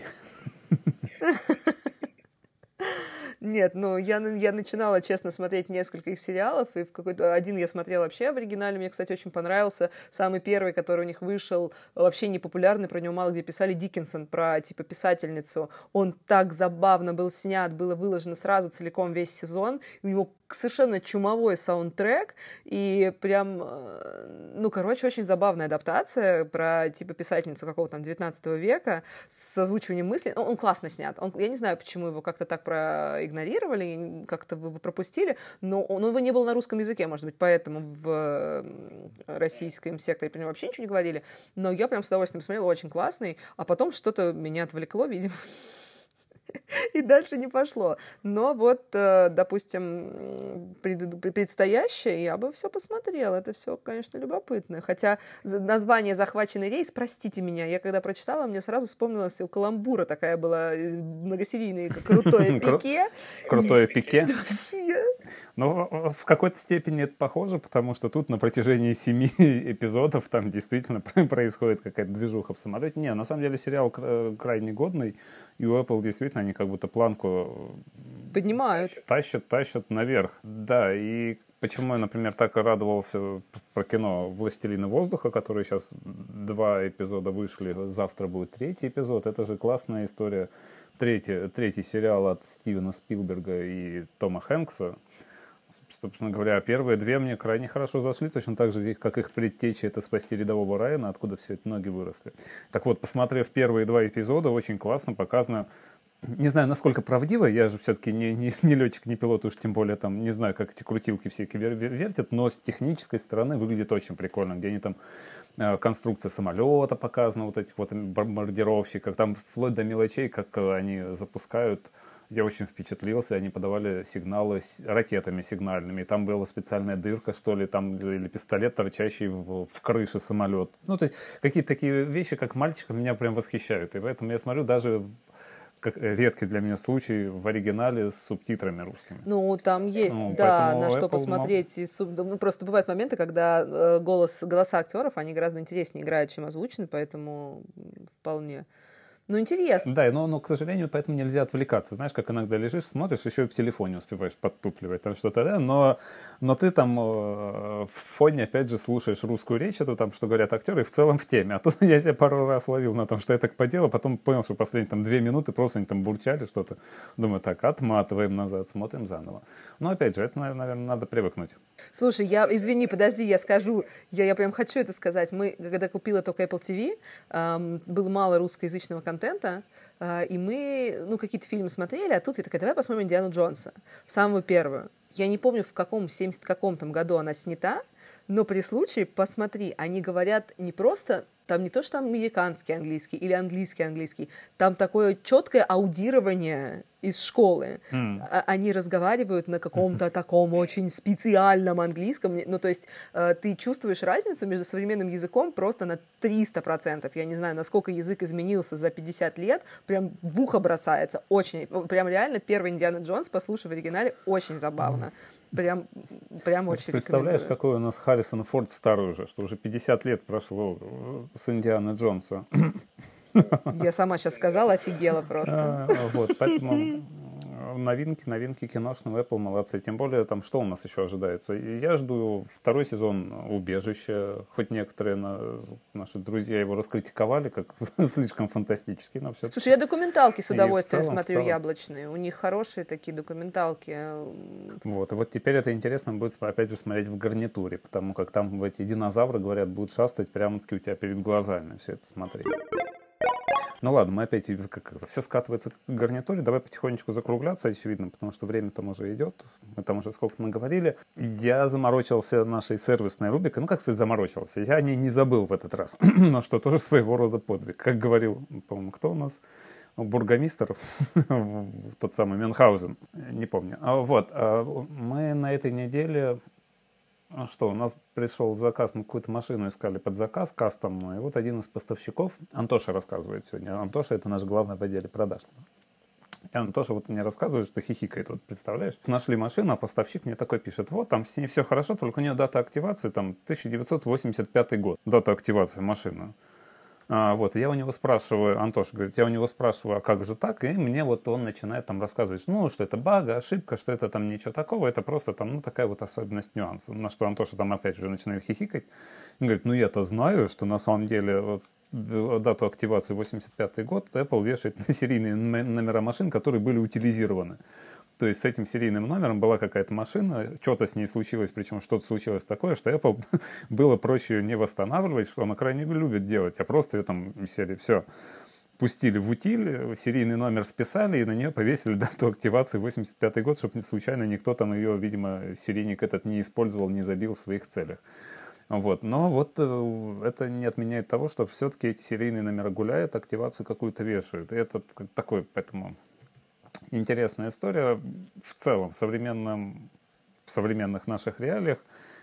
S1: Нет, ну я, я начинала, честно, смотреть несколько их сериалов, и в какой-то один я смотрела вообще в оригинале, мне, кстати, очень понравился. Самый первый, который у них вышел, вообще не популярный, про него мало где писали, Диккенсон, про, типа, писательницу. Он так забавно был снят, было выложено сразу целиком весь сезон, и у него совершенно чумовой саундтрек, и прям, э, ну, короче, очень забавная адаптация про, типа, писательницу какого-то там 19 века с озвучиванием мыслей. Он, он классно снят. Он, я не знаю, почему его как-то так проигнорировали, как-то вы пропустили, но он, его не был на русском языке, может быть, поэтому в российском секторе про него вообще ничего не говорили, но я прям с удовольствием смотрела, очень классный, а потом что-то меня отвлекло, видимо, и дальше не пошло. Но вот, э, допустим, предстоящее я бы все посмотрела. Это все, конечно, любопытно. Хотя название «Захваченный рейс», простите меня, я когда прочитала, мне сразу вспомнилось у Каламбура такая была э, многосерийная крутое пике.
S2: Крутое пике. Но ну, в какой-то степени это похоже, потому что тут на протяжении семи эпизодов там действительно происходит какая-то движуха в самолете. Не, на самом деле сериал крайне годный, и у Apple действительно они как будто планку
S1: поднимают.
S2: Тащат, тащат наверх. Да, и почему я, например, так радовался про кино «Властелина воздуха», который сейчас два эпизода вышли, завтра будет третий эпизод. Это же классная история. Третий, третий сериал от Стивена Спилберга и Тома Хэнкса. Собственно говоря, первые две мне крайне хорошо зашли, точно так же, как их предтечи это «Спасти рядового Райана», откуда все эти ноги выросли. Так вот, посмотрев первые два эпизода, очень классно показано не знаю, насколько правдиво, я же все-таки не, не, не летчик, не пилот, уж тем более там, не знаю, как эти крутилки все вер, вертят, но с технической стороны выглядит очень прикольно, где они там, э, конструкция самолета показана, вот этих вот бомбардировщиков, там вплоть до мелочей, как э, они запускают, я очень впечатлился, они подавали сигналы с ракетами сигнальными, и там была специальная дырка, что ли, там, или пистолет, торчащий в, в крыше самолета. Ну, то есть какие-то такие вещи, как мальчика, меня прям восхищают, и поэтому я смотрю даже как редкий для меня случай в оригинале с субтитрами русскими.
S1: Ну, там есть, ну, да, на что Apple посмотреть. И суб... ну, просто бывают моменты, когда э, голос, голоса актеров, они гораздо интереснее играют, чем озвучены, поэтому вполне. Ну, интересно.
S2: Да, но, но, к сожалению, поэтому нельзя отвлекаться. Знаешь, как иногда лежишь, смотришь, еще и в телефоне успеваешь подтупливать там что-то, да, но, но ты там э, в фоне, опять же, слушаешь русскую речь, это там, что говорят актеры, и в целом в теме. А тут я себя пару раз ловил на том, что я так поделал, потом понял, что последние там две минуты просто они там бурчали что-то. Думаю, так, отматываем назад, смотрим заново. Но, опять же, это, наверное, надо привыкнуть.
S1: Слушай, я, извини, подожди, я скажу, я, я прям хочу это сказать. Мы, когда купила только Apple TV, эм, было мало русскоязычного контента, контента, а, и мы, ну, какие-то фильмы смотрели, а тут я такая, давай посмотрим Индиану Джонса, самую первую. Я не помню, в каком, 70 каком там году она снята, но при случае посмотри, они говорят не просто, там не то, что там американский английский или английский английский, там такое четкое аудирование из школы. Mm. Они разговаривают на каком-то таком очень специальном английском. Ну, то есть э, ты чувствуешь разницу между современным языком просто на 300%. Я не знаю, насколько язык изменился за 50 лет. Прям в ухо бросается. Очень. Прям реально первый Индиана Джонс, послушай в оригинале, очень забавно. Mm. Прям, прям очень
S2: Представляешь, какой у нас Харрисон Форд старый уже, что уже 50 лет прошло с Индиана Джонса.
S1: Я сама сейчас сказала, офигела просто.
S2: А, вот, поэтому новинки, новинки киношного Apple молодцы. Тем более, там, что у нас еще ожидается? Я жду второй сезон «Убежища». Хоть некоторые на, наши друзья его раскритиковали, как слишком фантастический, но все
S1: Слушай, я документалки с удовольствием целом, смотрю яблочные. У них хорошие такие документалки.
S2: Вот, и вот теперь это интересно будет, опять же, смотреть в гарнитуре, потому как там эти динозавры, говорят, будут шастать прямо-таки у тебя перед глазами все это смотреть. Ну ладно, мы опять как это, все скатывается к гарнитуре. Давай потихонечку закругляться, очевидно, потому что время там уже идет. Мы там уже сколько мы говорили. Я заморочился нашей сервисной рубрикой. Ну, как сказать, заморочился. Я о ней не забыл в этот раз. Но что тоже своего рода подвиг. Как говорил, по-моему, кто у нас? бургомистр, тот самый Мюнхгаузен, не помню. А вот, а мы на этой неделе а что, у нас пришел заказ, мы какую-то машину искали под заказ кастомную, и вот один из поставщиков, Антоша рассказывает сегодня, Антоша это наш главный в отделе продаж. И Антоша вот мне рассказывает, что хихикает, вот представляешь? Нашли машину, а поставщик мне такой пишет, вот там с ней все хорошо, только у нее дата активации там 1985 год, дата активации машины. А, вот, я у него спрашиваю, Антош говорит, я у него спрашиваю, а как же так? И мне вот он начинает там рассказывать, ну, что это бага, ошибка, что это там ничего такого, это просто там, ну, такая вот особенность нюанса. На что Антоша там опять уже начинает хихикать. И говорит, ну, я-то знаю, что на самом деле вот, дату активации 85 год Apple вешает на серийные номера машин, которые были утилизированы. То есть с этим серийным номером была какая-то машина, что-то с ней случилось, причем что-то случилось такое, что Apple было проще ее не восстанавливать, что она крайне любит делать, а просто ее там серии все пустили в утиль, серийный номер списали и на нее повесили дату активации 85 год, чтобы случайно никто там ее, видимо, серийник этот не использовал, не забил в своих целях. Вот. Но вот э, это не отменяет того, что все-таки эти серийные номера гуляют, активацию какую-то вешают. И это такой, поэтому интересная история. В целом, в, современном, в современных наших реалиях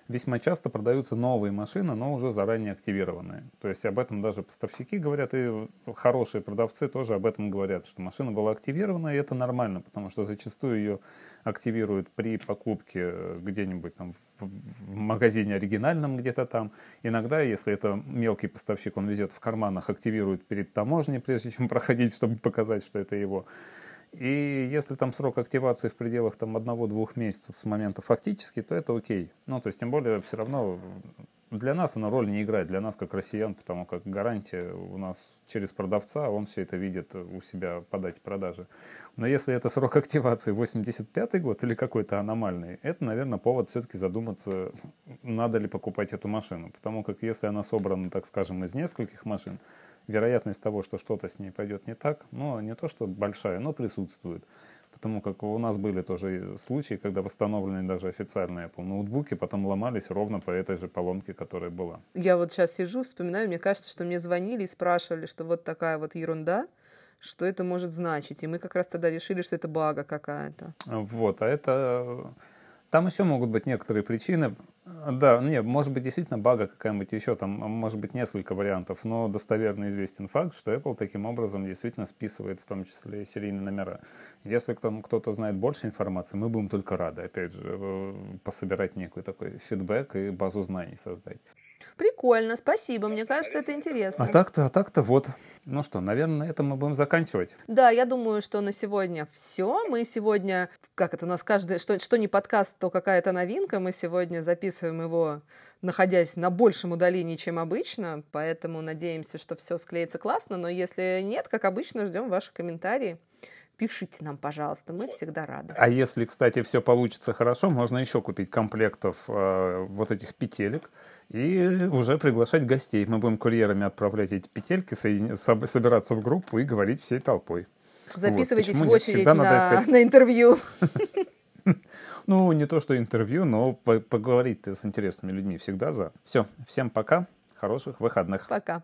S2: весьма часто продаются новые машины, но уже заранее активированные. То есть об этом даже поставщики говорят, и хорошие продавцы тоже об этом говорят, что машина была активирована, и это нормально, потому что зачастую ее активируют при покупке где-нибудь там в, магазине оригинальном где-то там. Иногда, если это мелкий поставщик, он везет в карманах, активирует перед таможней, прежде чем проходить, чтобы показать, что это его. И если там срок активации в пределах там одного-двух месяцев с момента фактически, то это окей. Ну, то есть, тем более, все равно для нас она роль не играет, для нас как россиян, потому как гарантия у нас через продавца, он все это видит у себя по дате продажи. Но если это срок активации 85 год или какой-то аномальный, это, наверное, повод все-таки задуматься, надо ли покупать эту машину. Потому как если она собрана, так скажем, из нескольких машин, вероятность того, что что-то с ней пойдет не так, ну, не то, что большая, но присутствует. Потому как у нас были тоже случаи, когда восстановленные даже официальные Apple ноутбуки потом ломались ровно по этой же поломке, которая была.
S1: Я вот сейчас сижу, вспоминаю, мне кажется, что мне звонили и спрашивали, что вот такая вот ерунда, что это может значить. И мы как раз тогда решили, что это бага какая-то.
S2: Вот, а это там еще могут быть некоторые причины. Да, не, может быть действительно бага какая-нибудь еще, там может быть несколько вариантов, но достоверно известен факт, что Apple таким образом действительно списывает в том числе и серийные номера. Если там кто-то знает больше информации, мы будем только рады, опять же, э, пособирать некий такой фидбэк и базу знаний создать.
S1: Прикольно, спасибо. Мне кажется, это интересно.
S2: А так-то, а так-то вот. Ну что, наверное, на этом мы будем заканчивать.
S1: Да, я думаю, что на сегодня все. Мы сегодня, как это у нас каждый, что, что не подкаст, то какая-то новинка. Мы сегодня записываем его находясь на большем удалении, чем обычно, поэтому надеемся, что все склеится классно, но если нет, как обычно, ждем ваши комментарии пишите нам, пожалуйста, мы всегда рады.
S2: А если, кстати, все получится хорошо, можно еще купить комплектов э, вот этих петелек и уже приглашать гостей. Мы будем курьерами отправлять эти петельки, соедин... собираться в группу и говорить всей толпой.
S1: Записывайтесь вот. в очередь на, искать... на интервью.
S2: Ну, не то, что интервью, но поговорить с интересными людьми всегда за. Все, всем пока, хороших выходных.
S1: Пока.